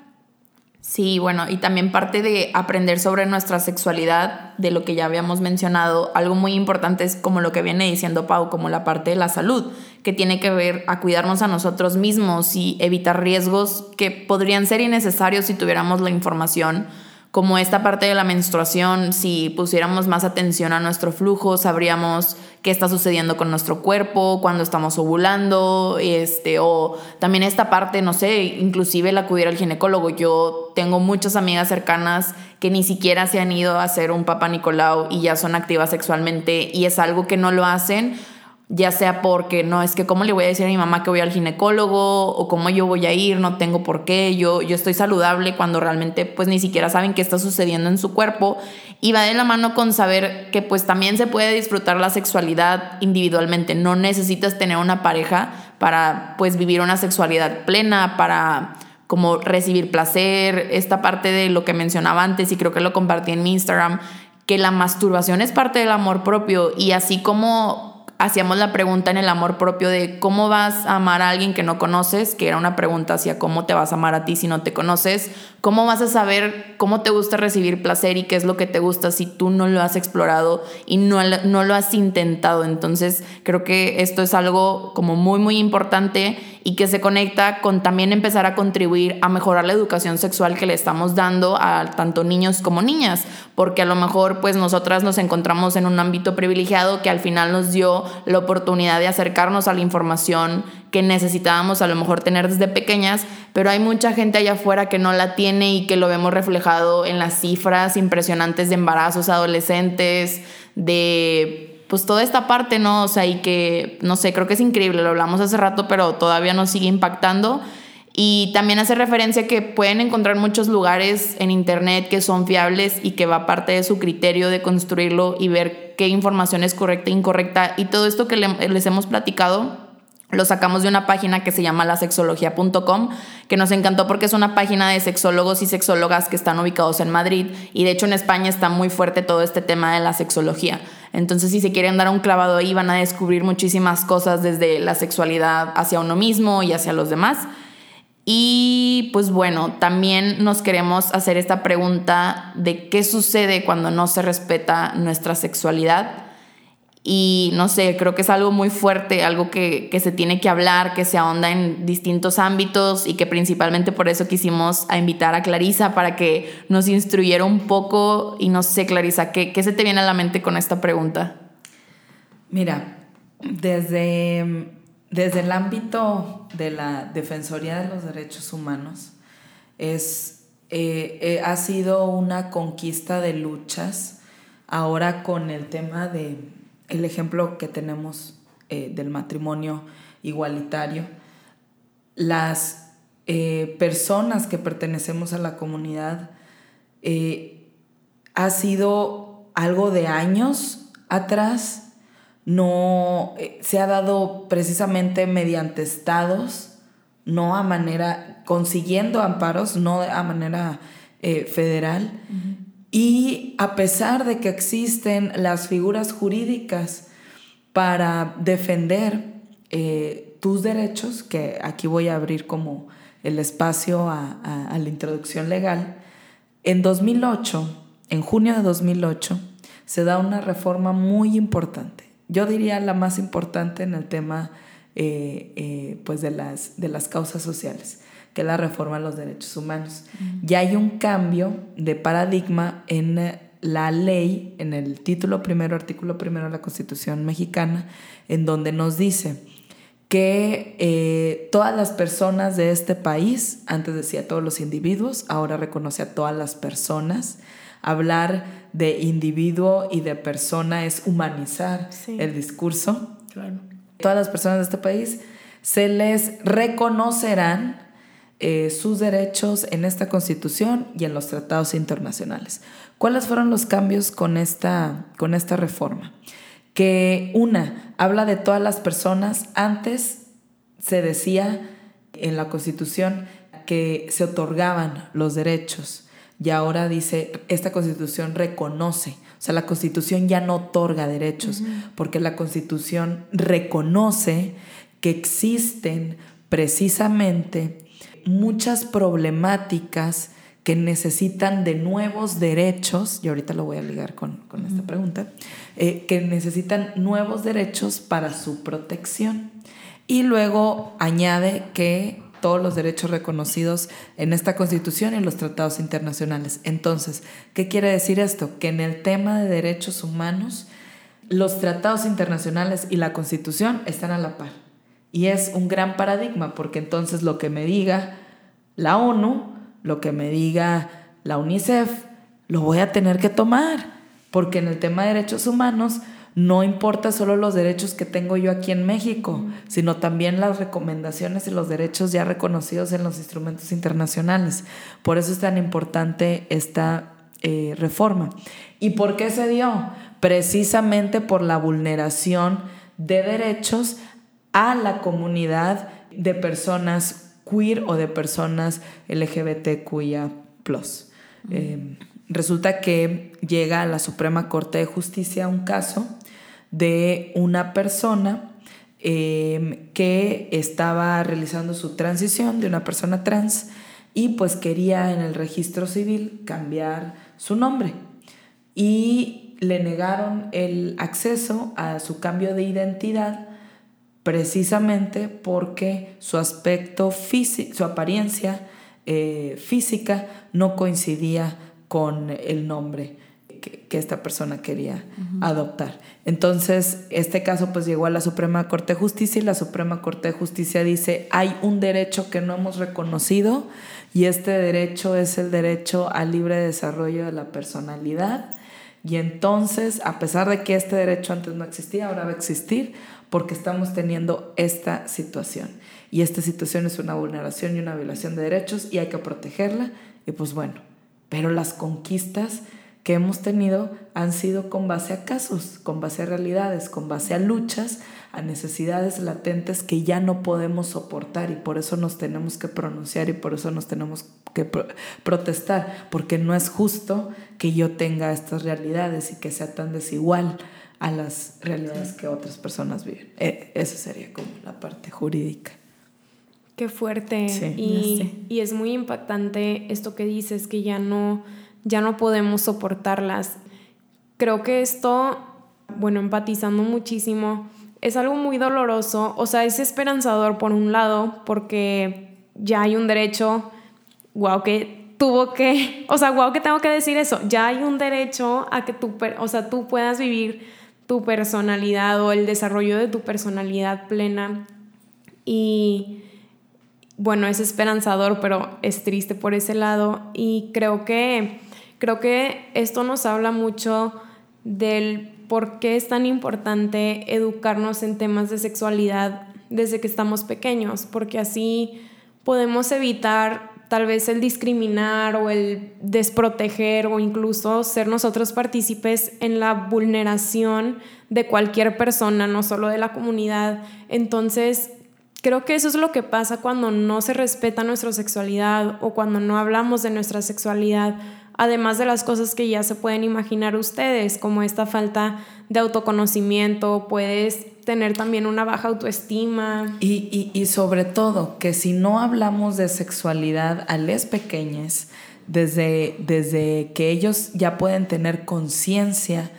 Sí, bueno, y también parte de aprender sobre nuestra sexualidad, de lo que ya habíamos mencionado, algo muy importante es como lo que viene diciendo Pau, como la parte de la salud, que tiene que ver a cuidarnos a nosotros mismos y evitar riesgos que podrían ser innecesarios si tuviéramos la información como esta parte de la menstruación, si pusiéramos más atención a nuestro flujo, sabríamos qué está sucediendo con nuestro cuerpo, cuando estamos ovulando, este, o también esta parte, no sé, inclusive la acudir al ginecólogo. Yo tengo muchas amigas cercanas que ni siquiera se han ido a hacer un papá Nicolau y ya son activas sexualmente y es algo que no lo hacen ya sea porque no es que cómo le voy a decir a mi mamá que voy al ginecólogo o cómo yo voy a ir, no tengo por qué, yo, yo estoy saludable cuando realmente pues ni siquiera saben qué está sucediendo en su cuerpo. Y va de la mano con saber que pues también se puede disfrutar la sexualidad individualmente, no necesitas tener una pareja para pues vivir una sexualidad plena, para como recibir placer, esta parte de lo que mencionaba antes y creo que lo compartí en mi Instagram, que la masturbación es parte del amor propio. Y así como hacíamos la pregunta en el amor propio de cómo vas a amar a alguien que no conoces, que era una pregunta hacia cómo te vas a amar a ti si no te conoces, cómo vas a saber cómo te gusta recibir placer y qué es lo que te gusta si tú no lo has explorado y no, no lo has intentado. Entonces creo que esto es algo como muy, muy importante y que se conecta con también empezar a contribuir a mejorar la educación sexual que le estamos dando a tanto niños como niñas, porque a lo mejor pues nosotras nos encontramos en un ámbito privilegiado que al final nos dio la oportunidad de acercarnos a la información que necesitábamos a lo mejor tener desde pequeñas, pero hay mucha gente allá afuera que no la tiene y que lo vemos reflejado en las cifras impresionantes de embarazos adolescentes, de pues toda esta parte, ¿no? O sea, y que, no sé, creo que es increíble, lo hablamos hace rato, pero todavía nos sigue impactando. Y también hace referencia que pueden encontrar muchos lugares en Internet que son fiables y que va parte de su criterio de construirlo y ver qué información es correcta e incorrecta. Y todo esto que les hemos platicado lo sacamos de una página que se llama lasexología.com, que nos encantó porque es una página de sexólogos y sexólogas que están ubicados en Madrid y de hecho en España está muy fuerte todo este tema de la sexología. Entonces si se quieren dar un clavado ahí van a descubrir muchísimas cosas desde la sexualidad hacia uno mismo y hacia los demás. Y pues bueno, también nos queremos hacer esta pregunta de qué sucede cuando no se respeta nuestra sexualidad y no sé, creo que es algo muy fuerte, algo que, se tiene que hablar, que se ahonda en distintos ámbitos y que principalmente por eso quisimos invitar a Clarisa para que nos instruyera un poco. Y no sé, Clarisa, ¿qué, qué se te viene a la mente con esta pregunta? Mira, desde, desde el ámbito de la Defensoría de los Derechos Humanos, es, eh, eh, ha sido una conquista de luchas ahora con el tema de el ejemplo que tenemos eh, del matrimonio igualitario, las eh, personas que pertenecemos a la comunidad eh, ha sido algo de años atrás, no se ha dado precisamente mediante estados, no a manera, consiguiendo amparos, no a manera federal. Y a pesar de que existen las figuras jurídicas para defender eh, tus derechos, que aquí voy a abrir como el espacio a, la introducción legal, en 2008, en junio de 2008, se da una reforma muy importante. Yo diría la más importante en el tema eh, eh, pues de, las, de las causas sociales que es la reforma de los derechos humanos. Ya hay un cambio de paradigma en eh, la ley, en el título primero, artículo primero de la Constitución mexicana, en donde nos dice que eh, todas las personas de este país, antes decía todos los individuos, ahora reconoce a todas las personas. Hablar de individuo y de persona es humanizar el discurso. Todas las personas de este país se les reconocerán eh, sus derechos en esta constitución y en los tratados internacionales. ¿Cuáles fueron los cambios con esta, con esta reforma? Que una, habla de todas las personas. Antes se decía en la constitución que se otorgaban los derechos y ahora dice, esta constitución reconoce, o sea, la constitución ya no otorga derechos, porque la constitución reconoce que existen precisamente muchas problemáticas que necesitan de nuevos derechos, y ahorita lo voy a ligar con, esta pregunta, eh, que necesitan nuevos derechos para su protección. Y luego añade que todos los derechos reconocidos en esta Constitución y en los tratados internacionales. Entonces, ¿qué quiere decir esto? Que en el tema de derechos humanos, los tratados internacionales y la Constitución están a la par. Y es un gran paradigma porque entonces lo que me diga la ONU, lo que me diga la UNICEF, lo voy a tener que tomar. Porque en el tema de derechos humanos no importa solo los derechos que tengo yo aquí en México, sino también las recomendaciones y los derechos ya reconocidos en los instrumentos internacionales. Por eso es tan importante esta eh, reforma. ¿Y por qué se dio? Precisamente por la vulneración de derechos a la comunidad de personas queer o de personas LGBTQIA. Eh, resulta que llega a la Suprema Corte de Justicia un caso de una persona em, que estaba realizando su transición de una persona trans y pues quería en el registro civil cambiar su nombre y le negaron el acceso a su cambio de identidad precisamente porque su aspecto físico, su apariencia eh, física no coincidía con el nombre que, esta persona quería adoptar. Entonces, este caso pues llegó a la Suprema Corte de Justicia y la Suprema Corte de Justicia dice, hay un derecho que no hemos reconocido y este derecho es el derecho al libre desarrollo de la personalidad. Y entonces, a pesar de que este derecho antes no existía, ahora va a existir porque estamos teniendo esta situación. Y esta situación es una vulneración y una violación de derechos y hay que protegerla. Y pues bueno, pero las conquistas que hemos tenido han sido con base a casos, con base a realidades, con base a luchas, a necesidades latentes que ya no podemos soportar y por eso nos tenemos que pronunciar y por eso nos tenemos que protestar, porque no es justo que yo tenga estas realidades y que sea tan desigual a las realidades que otras personas viven. E, esa sería como la parte jurídica. Qué fuerte. y, y es muy impactante esto que dices, que ya no ya no podemos soportarlas. Creo que esto, bueno, empatizando muchísimo, es algo muy doloroso, o sea, es esperanzador por un lado, porque ya hay un derecho, wow, que tuvo que, o sea, wow, que tengo que decir eso, ya hay un derecho a que tú, o sea, tú puedas vivir tu personalidad o el desarrollo de tu personalidad plena. Y bueno, es esperanzador, pero es triste por ese lado. Y creo que Creo que esto nos habla mucho del por qué es tan importante educarnos en temas de sexualidad desde que estamos pequeños, porque así podemos evitar tal vez el discriminar o el desproteger o incluso ser nosotros partícipes en la vulneración de cualquier persona, no solo de la comunidad. Entonces, creo que eso es lo que pasa cuando no se respeta nuestra sexualidad o cuando no hablamos de nuestra sexualidad además de las cosas que ya se pueden imaginar ustedes, como esta falta de autoconocimiento, puedes tener también una baja autoestima. Y, sobre todo, que si no hablamos de sexualidad a les pequeñas, desde, desde que ellos ya pueden tener conciencia,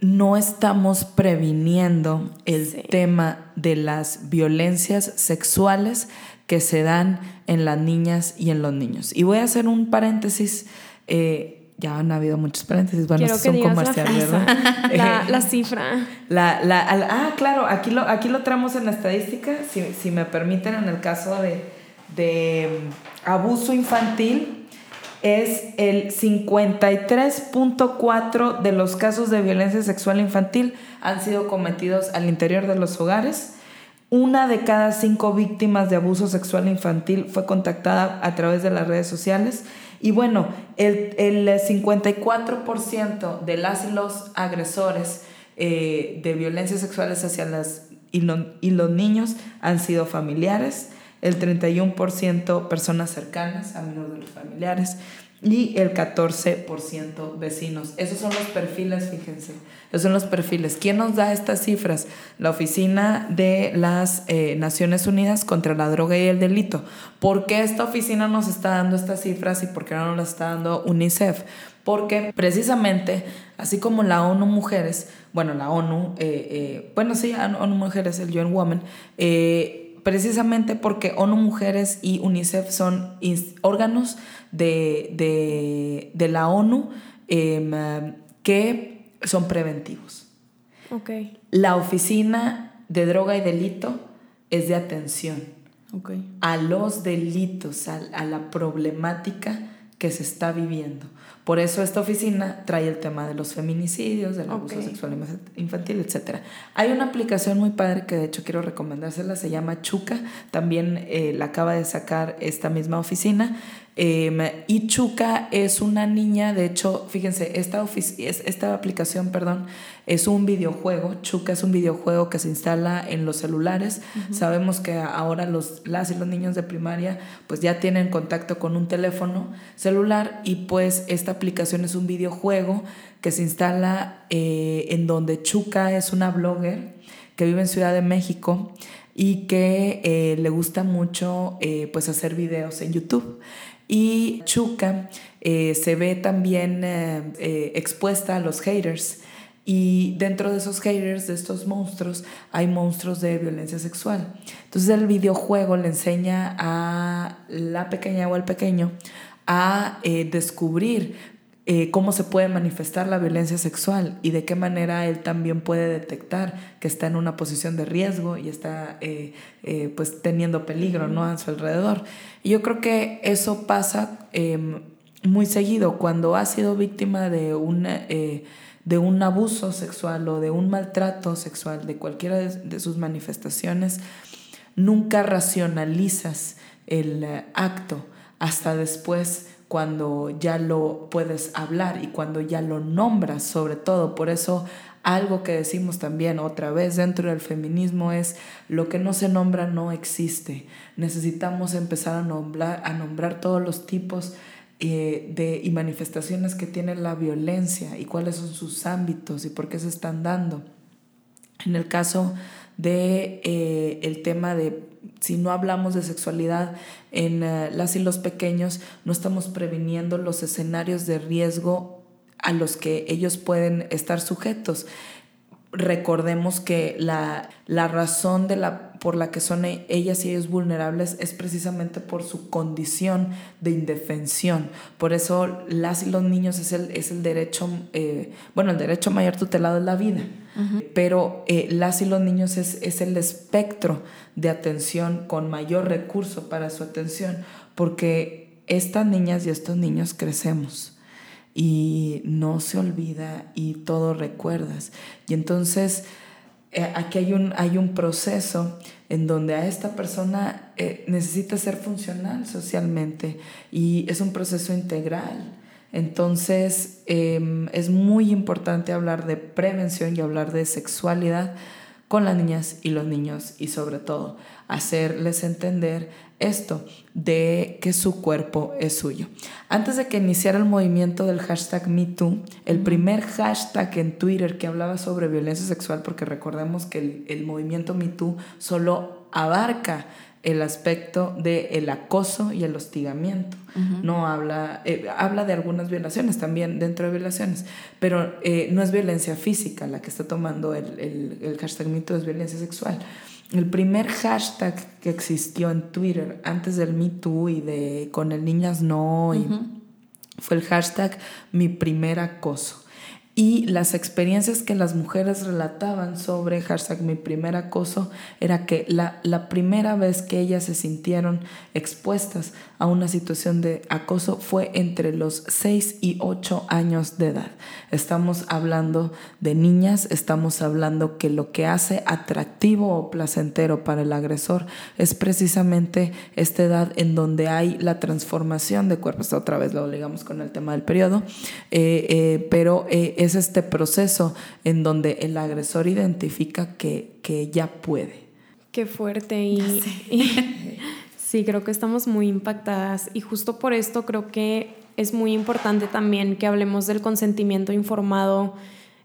no estamos previniendo el tema de las violencias sexuales que se dan en las niñas y en los niños. Y voy a hacer un paréntesis. Eh, ya han habido muchos paréntesis. Bueno, Quiero son comerciales, <laughs> ¿verdad? <laughs> La, cifra. La, la, ah, claro, aquí lo, aquí lo traemos en la estadística, si, si me permiten, en el caso de, de mm, abuso infantil, es el 53.4 de los casos de violencia sexual infantil han sido cometidos al interior de los hogares una de cada cinco víctimas de abuso sexual infantil fue contactada a través de las redes sociales. Y bueno, el, el 54% de las y los agresores eh, de violencias sexuales hacia las y, y los niños han sido familiares, el 31% personas cercanas, amigos de los familiares, y el 14% vecinos. Esos son los perfiles, fíjense. Esos son los perfiles. ¿Quién nos da estas cifras? La Oficina de las eh, Naciones Unidas contra la Droga y el Delito. ¿Por qué esta oficina nos está dando estas cifras y por qué no nos las está dando UNICEF? Porque precisamente, así como la ONU Mujeres, bueno, la ONU, eh, eh, bueno, sí, ONU Mujeres, el UN Woman, precisamente porque ONU Mujeres y UNICEF son órganos de, la ONU em, que son preventivos. Okay. La oficina de droga y delito es de atención a los delitos, a la problemática que se está viviendo. Por eso esta oficina trae el tema de los feminicidios, del abuso sexual infantil, etc. Hay una aplicación muy padre que de hecho quiero recomendársela, se llama Chuca, también eh, la acaba de sacar esta misma oficina. Em, y Chuca es una niña, de hecho, fíjense, esta, esta aplicación, perdón, es un videojuego. Chuca es un videojuego que se instala en los celulares. Sabemos que ahora los, las y los niños de primaria pues ya tienen contacto con un teléfono celular y pues esta aplicación es un videojuego que se instala eh, en donde Chuca es una blogger que vive en Ciudad de México y que eh, le gusta mucho eh, pues hacer videos en YouTube. Y Chuca eh, se ve también eh, eh, expuesta a los haters. Y dentro de esos haters, de estos monstruos, hay monstruos de violencia sexual. Entonces el videojuego le enseña a la pequeña o al pequeño a descubrir cómo se puede manifestar la violencia sexual y de qué manera él también puede detectar que está en una posición de riesgo y está pues teniendo peligro ¿no? a su alrededor. Y yo creo que eso pasa em, muy seguido cuando has sido víctima de, eh, de un abuso sexual o de un maltrato sexual, de cualquiera de, sus manifestaciones, nunca racionalizas el eh, acto hasta después cuando ya lo puedes hablar y cuando ya lo nombras sobre todo. Por eso algo que decimos también otra vez dentro del feminismo es lo que no se nombra no existe. Necesitamos empezar a nombrar, a nombrar todos los tipos eh, de, y manifestaciones que tiene la violencia y cuáles son sus ámbitos y por qué se están dando. En el caso de eh, el tema de si no hablamos de sexualidad en eh, las y los pequeños, no estamos previniendo los escenarios de riesgo a los que ellos pueden estar sujetos. Recordemos que la, la razón de la, por la que son e, ellas y ellos vulnerables es precisamente por su condición de indefensión. Por eso las y los niños es el, es el derecho, eh, bueno, el derecho mayor tutelado es la vida, pero eh, las y los niños es, es el espectro de atención con mayor recurso para su atención, porque estas niñas y estos niños crecemos y no se olvida y todo recuerdas. Y entonces eh, aquí hay un, hay un proceso en donde a esta persona eh, necesita ser funcional socialmente y es un proceso integral. Entonces em, es muy importante hablar de prevención y hablar de sexualidad con las niñas y los niños y sobre todo hacerles entender esto de que su cuerpo es suyo. Antes de que iniciara el movimiento del hashtag MeToo, el primer hashtag en Twitter que hablaba sobre violencia sexual, porque recordemos que el, el movimiento MeToo solo abarca el aspecto del el acoso y el hostigamiento. No habla, eh, habla de algunas violaciones también dentro de violaciones, pero eh, no es violencia física la que está tomando el, el, el hashtag MeToo, es violencia sexual. El primer hashtag que existió en Twitter antes del MeToo y de con el niñas no, fue el hashtag mi primer acoso y las experiencias que las mujeres relataban sobre hashtag mi primer acoso era que la, la, primera vez que ellas se sintieron expuestas a una situación de acoso fue entre los 6 y 8 años de edad. Estamos hablando de niñas, estamos hablando que lo que hace atractivo o placentero para el agresor es precisamente esta edad en donde hay la transformación de cuerpos. Otra vez lo ligamos con el tema del periodo, eh, eh, pero... Eh, es este proceso en donde el agresor identifica que, que ya puede. Qué fuerte y, <laughs> sí, creo que estamos muy impactadas y justo por esto creo que es muy importante también que hablemos del consentimiento informado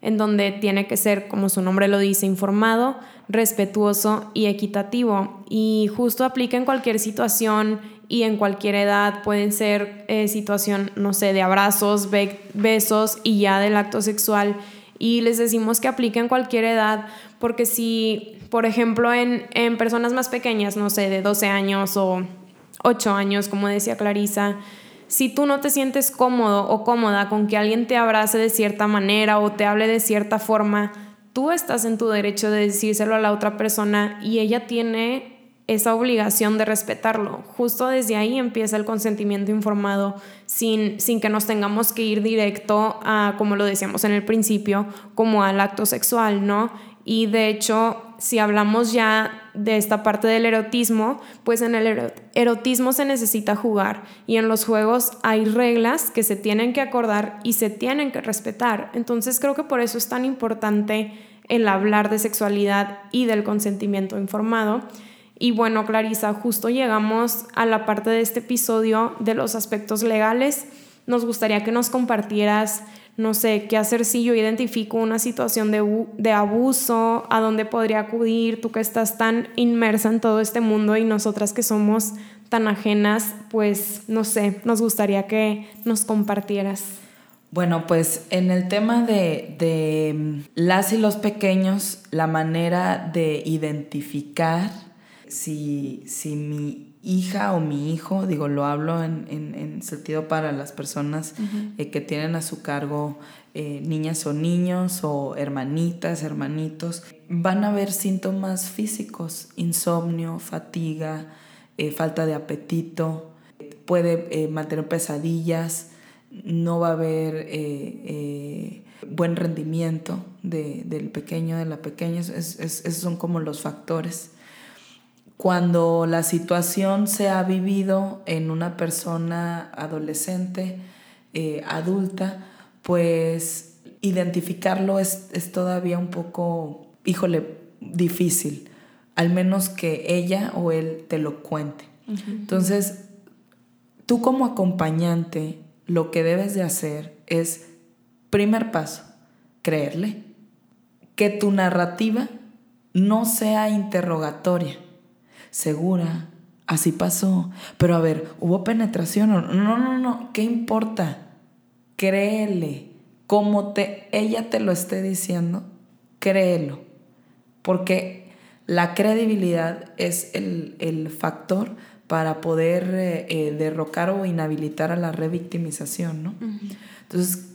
en donde tiene que ser, como su nombre lo dice, informado, respetuoso y equitativo. Y justo aplica en cualquier situación y en cualquier edad. Pueden ser eh, situación, no sé, de abrazos, besos y ya del acto sexual. Y les decimos que aplique en cualquier edad, porque si, por ejemplo, en, en personas más pequeñas, no sé, de 12 años o 8 años, como decía Clarisa, si tú no te sientes cómodo o cómoda con que alguien te abrace de cierta manera o te hable de cierta forma, tú estás en tu derecho de decírselo a la otra persona y ella tiene esa obligación de respetarlo. Justo desde ahí empieza el consentimiento informado sin, sin que nos tengamos que ir directo a, como lo decíamos en el principio, como al acto sexual, ¿no? Y de hecho, si hablamos ya de esta parte del erotismo, pues en el erotismo se necesita jugar y en los juegos hay reglas que se tienen que acordar y se tienen que respetar. Entonces creo que por eso es tan importante el hablar de sexualidad y del consentimiento informado. Y bueno, Clarisa, justo llegamos a la parte de este episodio de los aspectos legales. Nos gustaría que nos compartieras, no sé, qué hacer si yo identifico una situación de, de abuso, a dónde podría acudir, tú que estás tan inmersa en todo este mundo y nosotras que somos tan ajenas, pues no sé, nos gustaría que nos compartieras. Bueno, pues en el tema de, mm, las y los pequeños, la manera de identificar si, mi hija o mi hijo, digo, lo hablo en, sentido para las personas eh, que tienen a su cargo eh, niñas o niños o hermanitas, hermanitos, van a haber síntomas físicos, insomnio, fatiga, eh, falta de apetito, puede mantener pesadillas, no va a haber buen rendimiento del pequeño, de la pequeña. esos son como los factores. Cuando la situación se ha vivido en una persona adolescente, eh, adulta, pues identificarlo es, todavía un poco, híjole, difícil, al menos que ella o él te lo cuente. Entonces, tú como acompañante, lo que debes de hacer es, primer paso, creerle. Que tu narrativa no sea interrogatoria. Segura, así pasó. Pero a ver, ¿hubo penetración? No, no, no, ¿qué importa? Créele. Como te, ella te lo esté diciendo, créelo. Porque la credibilidad es el, el factor para poder eh, eh, derrocar o inhabilitar a la revictimización, ¿no? Entonces,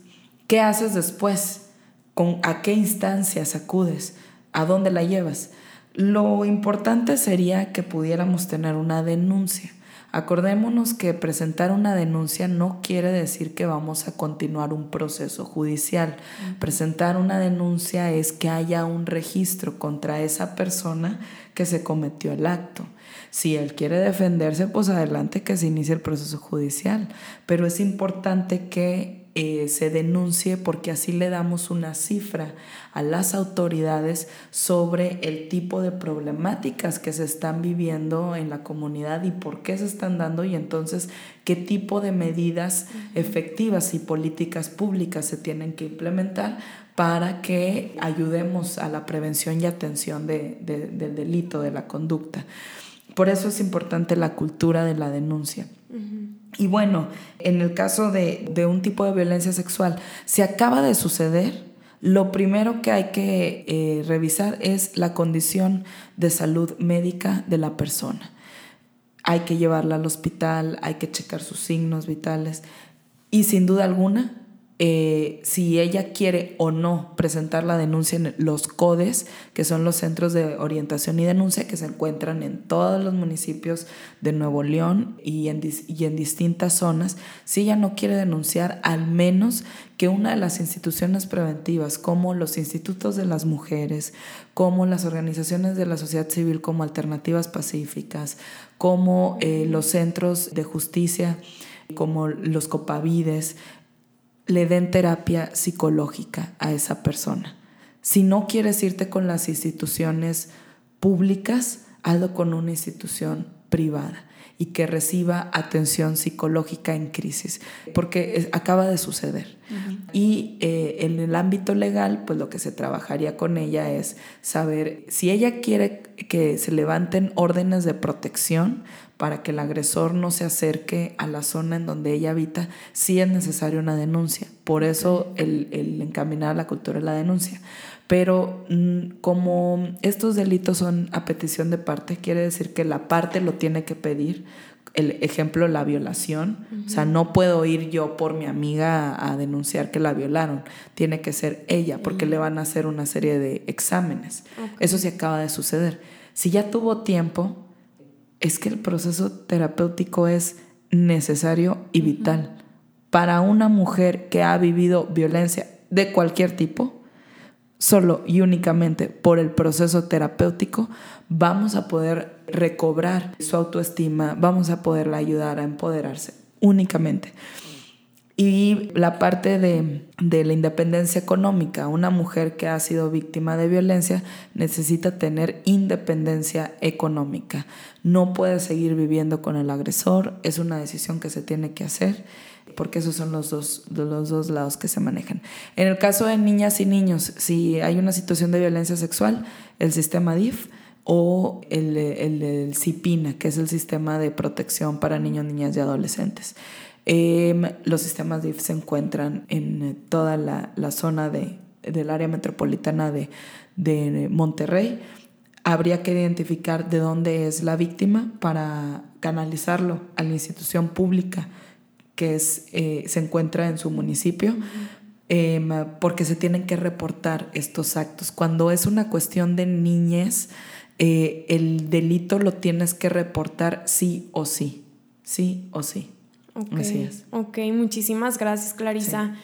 ¿qué haces después? ¿Con, ¿A qué instancias acudes? ¿A dónde la llevas? Lo importante sería que pudiéramos tener una denuncia. Acordémonos que presentar una denuncia no quiere decir que vamos a continuar un proceso judicial. Presentar una denuncia es que haya un registro contra esa persona que se cometió el acto. Si él quiere defenderse, pues adelante que se inicie el proceso judicial. Pero es importante que eh, se denuncie porque así le damos una cifra a las autoridades sobre el tipo de problemáticas que se están viviendo en la comunidad y por qué se están dando y entonces qué tipo de medidas efectivas y políticas públicas se tienen que implementar para que ayudemos a la prevención y atención del delito, de la conducta. Por eso es importante la cultura de la denuncia. Y bueno, en el caso de, un tipo de violencia sexual, si acaba de suceder, lo primero que hay que eh, revisar es la condición de salud médica de la persona. Hay que llevarla al hospital, hay que checar sus signos vitales y sin duda alguna eh, si ella quiere o no presentar la denuncia en los CODES, que son los centros de orientación y denuncia que se encuentran en todos los municipios de Nuevo León y en, y en distintas zonas, si ella no quiere denunciar, al menos que una de las instituciones preventivas, como los institutos de las mujeres, como las organizaciones de la sociedad civil como alternativas pacíficas, como eh, los centros de justicia, como los copavides, le den terapia psicológica a esa persona. Si no quieres irte con las instituciones públicas, hazlo con una institución privada y que reciba atención psicológica en crisis, porque acaba de suceder. Y eh, en el ámbito legal, pues lo que se trabajaría con ella es saber si ella quiere que se levanten órdenes de protección para que el agresor no se acerque a la zona en donde ella habita, sí es necesaria una denuncia. Por eso el, el encaminar a la cultura de la denuncia. Pero mm, como estos delitos son a petición de parte, quiere decir que la parte lo tiene que pedir. El ejemplo, la violación. O sea, no puedo ir yo por mi amiga a, denunciar que la violaron. Tiene que ser ella, porque le van a hacer una serie de exámenes. Eso sí acaba de suceder. Si ya tuvo tiempo, es que el proceso terapéutico es necesario y vital. Para una mujer que ha vivido violencia de cualquier tipo, solo y únicamente por el proceso terapéutico, vamos a poder recobrar su autoestima, vamos a poderla ayudar a empoderarse únicamente. Y la parte de, de, la independencia económica, una mujer que ha sido víctima de violencia necesita tener independencia económica. No puede seguir viviendo con el agresor, es una decisión que se tiene que hacer porque esos son los dos, los dos lados que se manejan. En el caso de niñas y niños, si hay una situación de violencia sexual, el sistema DIF o el, el, CIPINA, que es el sistema de protección para niños, niñas y adolescentes. Em, los sistemas DIF se encuentran en toda la, la zona de, del área metropolitana de, de Monterrey. Habría que identificar de dónde es la víctima para canalizarlo a la institución pública que es, eh, se encuentra en su municipio, em, porque se tienen que reportar estos actos. Cuando es una cuestión de niñez, eh, el delito lo tienes que reportar sí o sí, sí o sí. Así es. Ok, muchísimas gracias, Clarisa.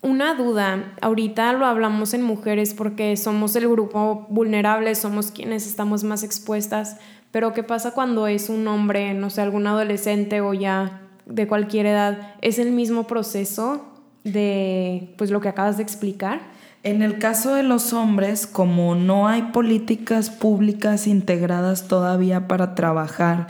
Una duda, ahorita lo hablamos en mujeres porque somos el grupo vulnerable, somos quienes estamos más expuestas, pero ¿qué pasa cuando es un hombre, no sé, algún adolescente o ya de cualquier edad, ¿es el mismo proceso de pues lo que acabas de explicar? En el caso de los hombres, como no hay políticas públicas integradas todavía para trabajar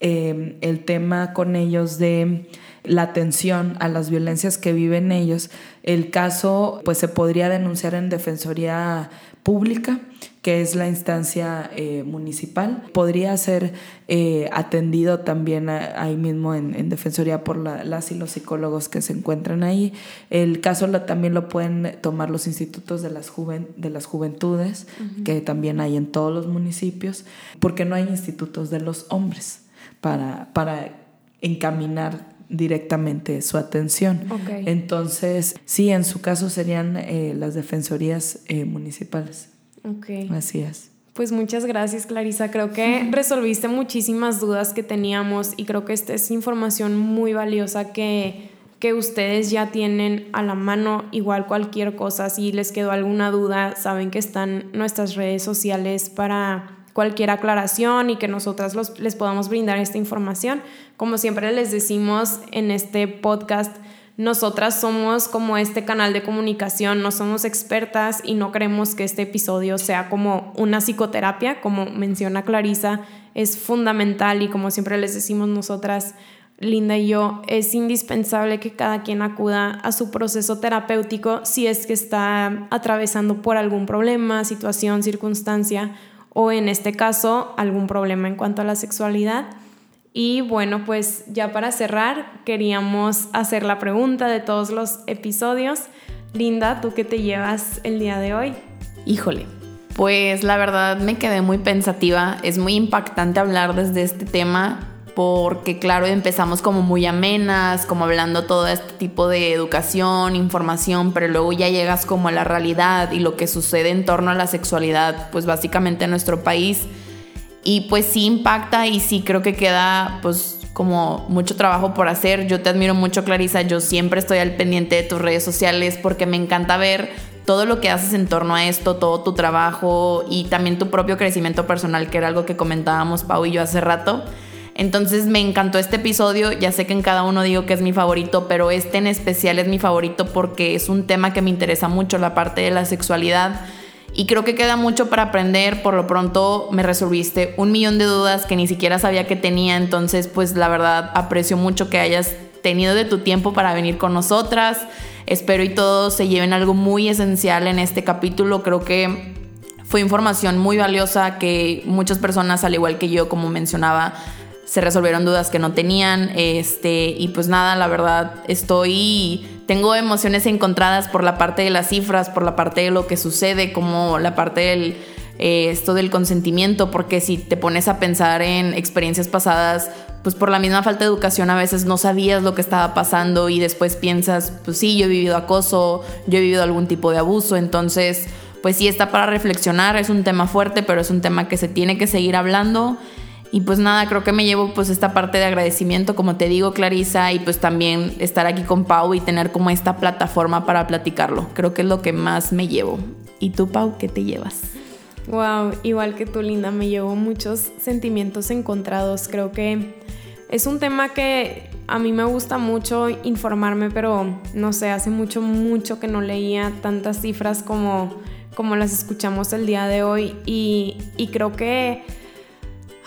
eh, el tema con ellos de la atención a las violencias que viven ellos, el caso pues se podría denunciar en Defensoría Pública que es la instancia eh, municipal. Podría ser eh, atendido también ahí mismo en, Defensoría por las y los psicólogos que se encuentran ahí. El caso también lo pueden tomar los institutos de las, de las juventudes, que también hay en todos los municipios, porque no hay institutos de los hombres para, para encaminar directamente su atención. Entonces, sí, en su caso serían eh, las defensorías municipales. Ok. Así es. Pues muchas gracias, Clarisa. Creo que <laughs> resolviste muchísimas dudas que teníamos y creo que esta es información muy valiosa que, que ustedes ya tienen a la mano. Igual cualquier cosa, si les quedó alguna duda, saben que están nuestras redes sociales para cualquier aclaración y que nosotras les podamos brindar esta información. Como siempre les decimos en este podcast, nosotras somos como este canal de comunicación, no somos expertas y no queremos que este episodio sea como una psicoterapia, como menciona Clarisa, es fundamental y como siempre les decimos nosotras, Linda y yo, es indispensable que cada quien acuda a su proceso terapéutico si es que está atravesando por algún problema, situación, circunstancia o en este caso algún problema en cuanto a la sexualidad. Y bueno, pues ya para cerrar, queríamos hacer la pregunta de todos los episodios. Linda, ¿tú qué te llevas el día de hoy? Híjole, pues la verdad me quedé muy pensativa. Es muy impactante hablar desde este tema porque claro, empezamos como muy amenas, como hablando todo este tipo de educación, información, pero luego ya llegas como a la realidad y lo que sucede en torno a la sexualidad, pues básicamente en nuestro país y pues sí impacta y sí creo que queda pues como mucho trabajo por hacer. Yo te admiro mucho, Clarisa. Yo siempre estoy al pendiente de tus redes sociales porque me encanta ver todo lo que haces en torno a esto, todo tu trabajo y también tu propio crecimiento personal, que era algo que comentábamos Pau y yo hace rato. Entonces me encantó este episodio. Ya sé que en cada uno digo que es mi favorito, pero este en especial es mi favorito porque es un tema que me interesa mucho, la parte de la sexualidad y creo que queda mucho para aprender. Por lo pronto me resolviste un millón de dudas que ni siquiera sabía que tenía. Entonces, pues la verdad aprecio mucho que hayas tenido de tu tiempo para venir con nosotras. Espero y todos se lleven algo muy esencial en este capítulo. Creo que fue información muy valiosa que muchas personas, al igual que yo, como mencionaba, se resolvieron dudas que no tenían. Este, y pues nada, la verdad, estoy. Tengo emociones encontradas por la parte de las cifras, por la parte de lo que sucede, como la parte del. Eh, esto del consentimiento, porque si te pones a pensar en experiencias pasadas, pues por la misma falta de educación a veces no sabías lo que estaba pasando y después piensas, pues sí, yo he vivido acoso, yo he vivido algún tipo de abuso, entonces, pues sí está para reflexionar, es un tema fuerte, pero es un tema que se tiene que seguir hablando y pues nada, creo que me llevo pues esta parte de agradecimiento, como te digo, Clarisa, y pues también estar aquí con Pau y tener como esta plataforma para platicarlo. Creo que es lo que más me llevo. ¿Y tú, Pau, qué te llevas? Wow, igual que tú, Linda, me llevo muchos sentimientos encontrados. Creo que es un tema que a mí me gusta mucho informarme, pero no sé, hace mucho, mucho que no leía tantas cifras como, como las escuchamos el día de hoy. Y, y creo que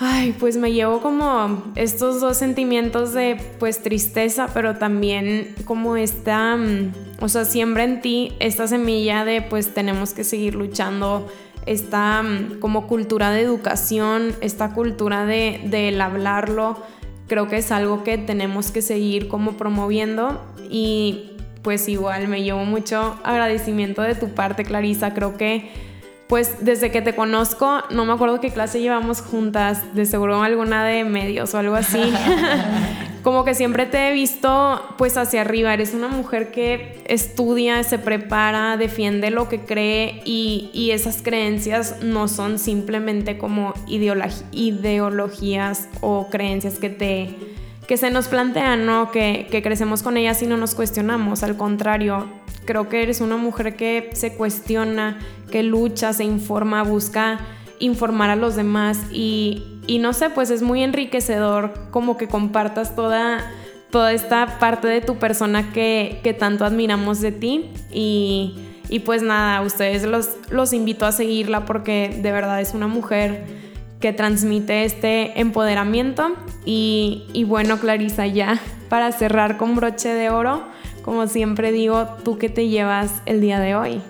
Ay, pues me llevo como estos dos sentimientos de pues tristeza, pero también como esta, mm, o sea, siembra en ti esta semilla de pues tenemos que seguir luchando, esta mm, como cultura de educación, esta cultura de, del hablarlo, creo que es algo que tenemos que seguir como promoviendo y pues igual me llevo mucho agradecimiento de tu parte, Clarisa, creo que pues desde que te conozco, no me acuerdo qué clase llevamos juntas, de seguro alguna de medios o algo así. <laughs> Como que siempre te he visto pues hacia arriba, eres una mujer que estudia, se prepara, defiende lo que cree y, esas creencias no son simplemente como ideologías o creencias que te que se nos plantean, ¿no? Que, que crecemos con ellas y no nos cuestionamos, al contrario, creo que eres una mujer que se cuestiona, que lucha, se informa, busca informar a los demás y, y no sé, pues es muy enriquecedor como que compartas toda, toda esta parte de tu persona que, que tanto admiramos de ti y, y pues nada, ustedes los, los invito a seguirla porque de verdad es una mujer que transmite este empoderamiento y, y bueno, Clarisa, ya para cerrar con broche de oro, como siempre digo, ¿tú qué te llevas el día de hoy?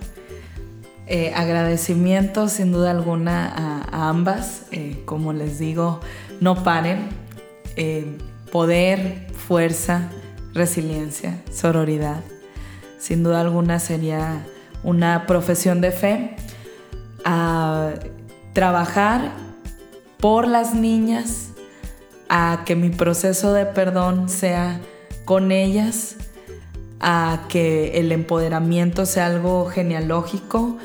Eh, agradecimiento sin duda alguna a, ambas. Eh, como les digo, no paren. Eh, poder, fuerza, resiliencia, sororidad. Sin duda alguna sería una profesión de fe. A trabajar por las niñas, a que mi proceso de perdón sea con ellas a que el empoderamiento sea algo genealógico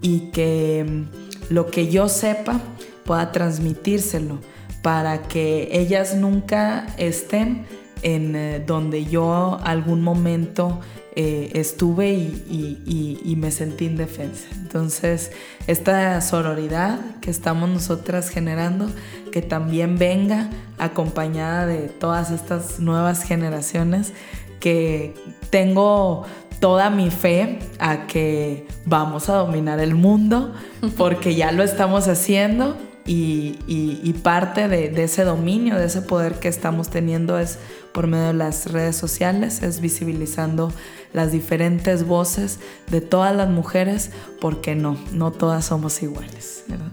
y que mm, lo que yo sepa pueda transmitírselo para que ellas nunca estén en eh, donde yo algún momento eh, estuve y, y, me sentí indefensa. Entonces, esta sororidad que estamos nosotras generando, que también venga acompañada de todas estas nuevas generaciones que tengo toda mi fe a que vamos a dominar el mundo <laughs> porque ya lo estamos haciendo y, parte de, de, ese dominio, de ese poder que estamos teniendo es por medio de las redes sociales, es visibilizando las diferentes voces de todas las mujeres porque no, no todas somos iguales. ¿verdad?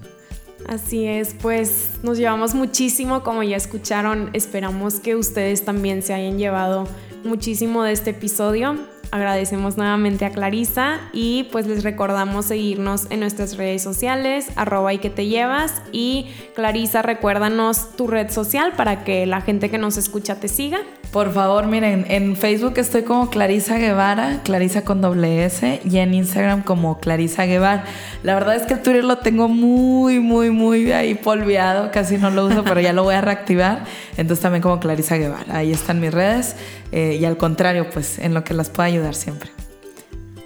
Así es, pues nos llevamos muchísimo, como ya escucharon, esperamos que ustedes también se hayan llevado muchísimo de este episodio. Agradecemos nuevamente a Clarisa y pues les recordamos seguirnos en nuestras redes sociales, arroba y que te llevas. Y Clarisa, recuérdanos tu red social para que la gente que nos escucha te siga. Por favor, miren, en Facebook estoy como Clarisa Guevara, Clarisa con doble S, y en Instagram como Clarisa Guevara. La verdad es que el Twitter lo tengo muy, muy, muy ahí polveado, casi no lo uso, pero ya lo voy a reactivar. Entonces también como Clarisa Guevara. Ahí están mis redes eh, y al contrario, pues en lo que las pueda ayudar siempre.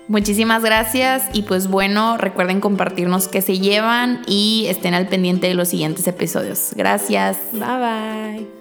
Muchísimas gracias y pues bueno, recuerden compartirnos qué se llevan y estén al pendiente de los siguientes episodios. Gracias. Bye bye.